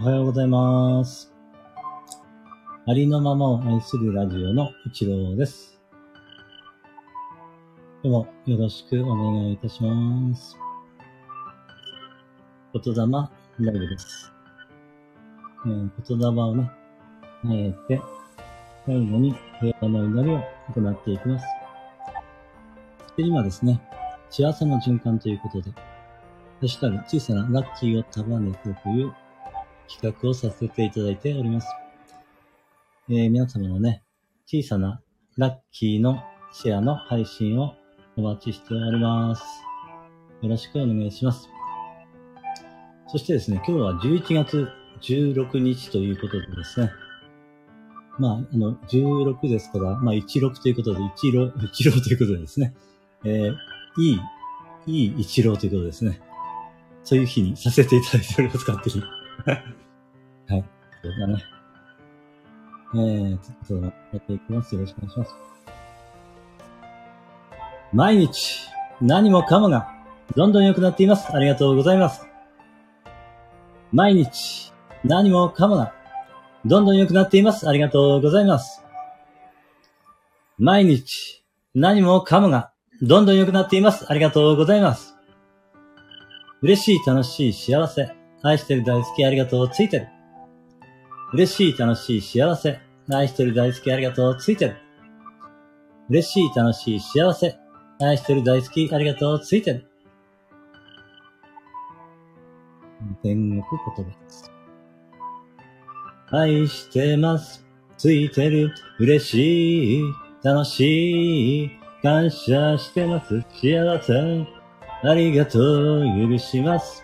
おはようございます。ありのままを愛するラジオの一郎です。どうもよろしくお願いいたします。言霊ライブです。えー言霊をね、あえて、最後に平和の祈りを行っていきます。で今ですね、幸せの循環ということで、ハッシュタグ小さなラッキーを束ねてという企画をさせていただいております。えー皆様のね、小さなラッキーのシェアの配信をお待ちしております。よろしくお願いします。そしてですね、今日は11月16日ということでですね、まあ、あの、16ですから、まあ、16ということで、一郎、一郎ということでですね、えーいい、いい一郎ということですね。そういう日にさせていただいております、勝手に。はい。そうだね。えー、ちょっとやっていきます。よろしくお願いします。毎日、何もかもが、どんどん良くなっています。ありがとうございます。毎日、何もかもが、どんどん良くなっています。ありがとうございます。毎日、何もかもが、どんどん良くなっています。ありがとうございます。嬉しい、楽しい、幸せ。愛してる、大好き、ありがとう、ついてる。嬉しい、楽しい、幸せ。愛してる、大好き、ありがとう、ついてる。嬉しい、楽しい、幸せ。愛してる、大好き、ありがとう、ついてる。天国言葉です。愛してます。ついてる。嬉しい。楽しい。感謝してます。幸せ。ありがとう。許します。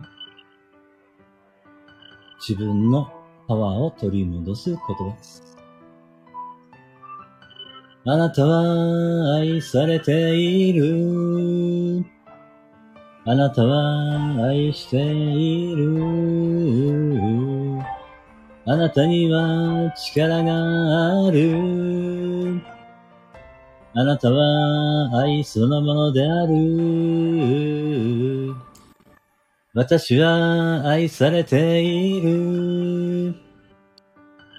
自分のパワーを取り戻す言葉です。あなたは愛されている。あなたは愛している。あなたには力がある。あなたは愛そのものである。私は愛されている。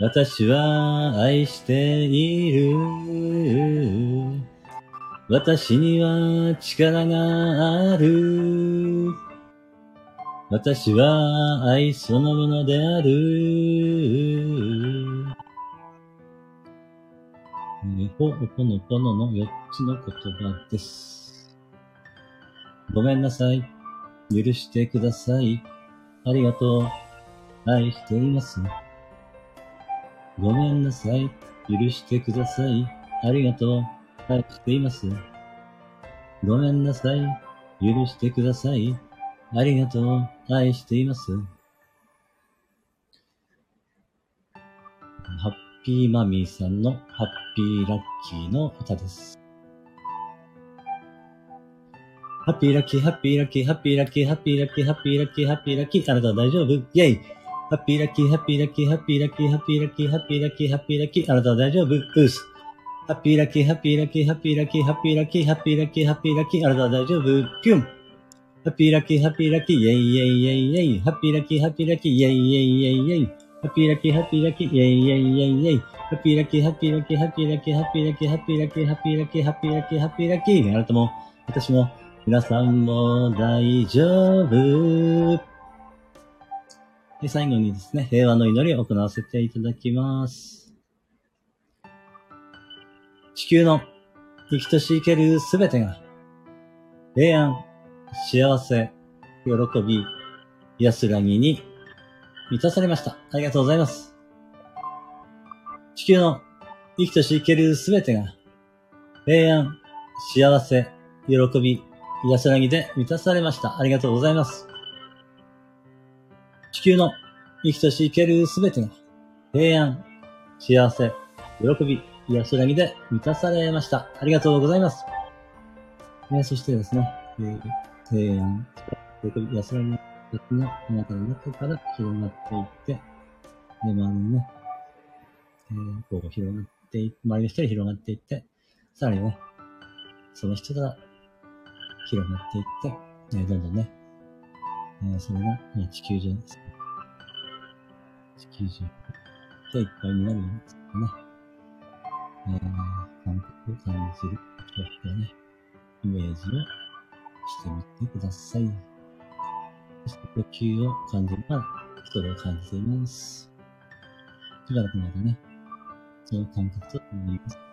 私は愛している。私には力がある。私は愛そのものである。ほおぽのぽのの4つの言葉です。ごめんなさい。許してください。ありがとう。愛しています。ごめんなさい。許してください。ありがとう。愛しています。ごめんなさい。許してください。ありがとう。愛しています。ハッピーマミーさんのハッピーラッキーの歌です。ハッピーラッキー、ハッピーラッキー、ハッピーラッキー、ハッピーラッキー、ハッピーラッキー、ハッピーラッキー、あなたは大丈夫？イェイ。ハッピーラッキー、ハッピーラッキー、ハッピーラッキー、ハッピーラッキー、ハッピーラッキー、ハッピーラッキー、あなたは大丈夫？うっす。ハッピーラッキー、ハッピーラッキー、ハッピーラッキー、ハッピーラッキー、ハッピーラッキー、ハッピーラッキー、あなたは大丈夫？ピュン。ハッピーラッキー、ハッピーラッキー、イェイイェイイェイイェイ。ハッピーラッキー、ハッピーラッキー、イェイイェイイェイイェイ。ハッピーラッキー、ハッピーラッキー、イェイイェイイェイイェイ。ハッピーラッキー、ハッピーラッキー、ハッピーラッキー、ハッピーラッキー、ハッピーラッキー、ハッピーラッキー、ハッピーラッキー、ハッピーラッキー。あなたも、私も、皆さんも大丈夫。で、最後にですね、平和の祈りを行わせていただきます。地球の生きとし生けるすべてが、平安、幸せ、喜び、安らぎに満たされました。ありがとうございます。地球の生きとし生けるすべてが、平安、幸せ、喜び、安らぎで満たされました。ありがとうございます。地球の生きとし生けるすべてが、平安、幸せ、喜び、癒しらぎで満たされました。ありがとうございます。えーそしてですね、えー平安、喜び、癒しらぎがあなたの中から広がっていって、で、周りにね、えーこう広がってい、周りの人に広がっていって、さらにね、その人から広がっていって、えどんどんね、えーそれが、え地球上です。地球上でいっぱいになるようにですね、えー、感覚を感じる、そうやってね、イメージをしてみてください。そして呼吸を感じるから、それを感じています。しばらくの間ね、その感覚と言います。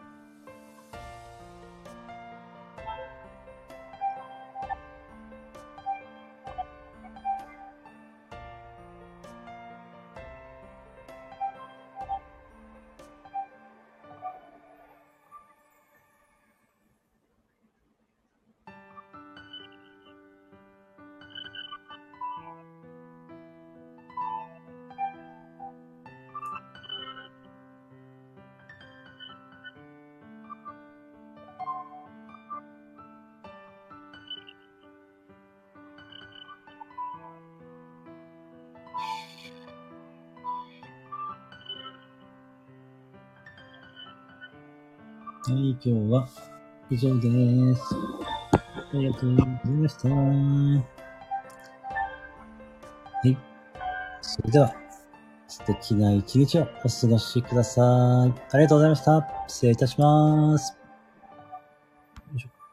はい、今日は以上です。ありがとうございました。はい。それでは、素敵な一日をお過ごしください。ありがとうございました。失礼いたします。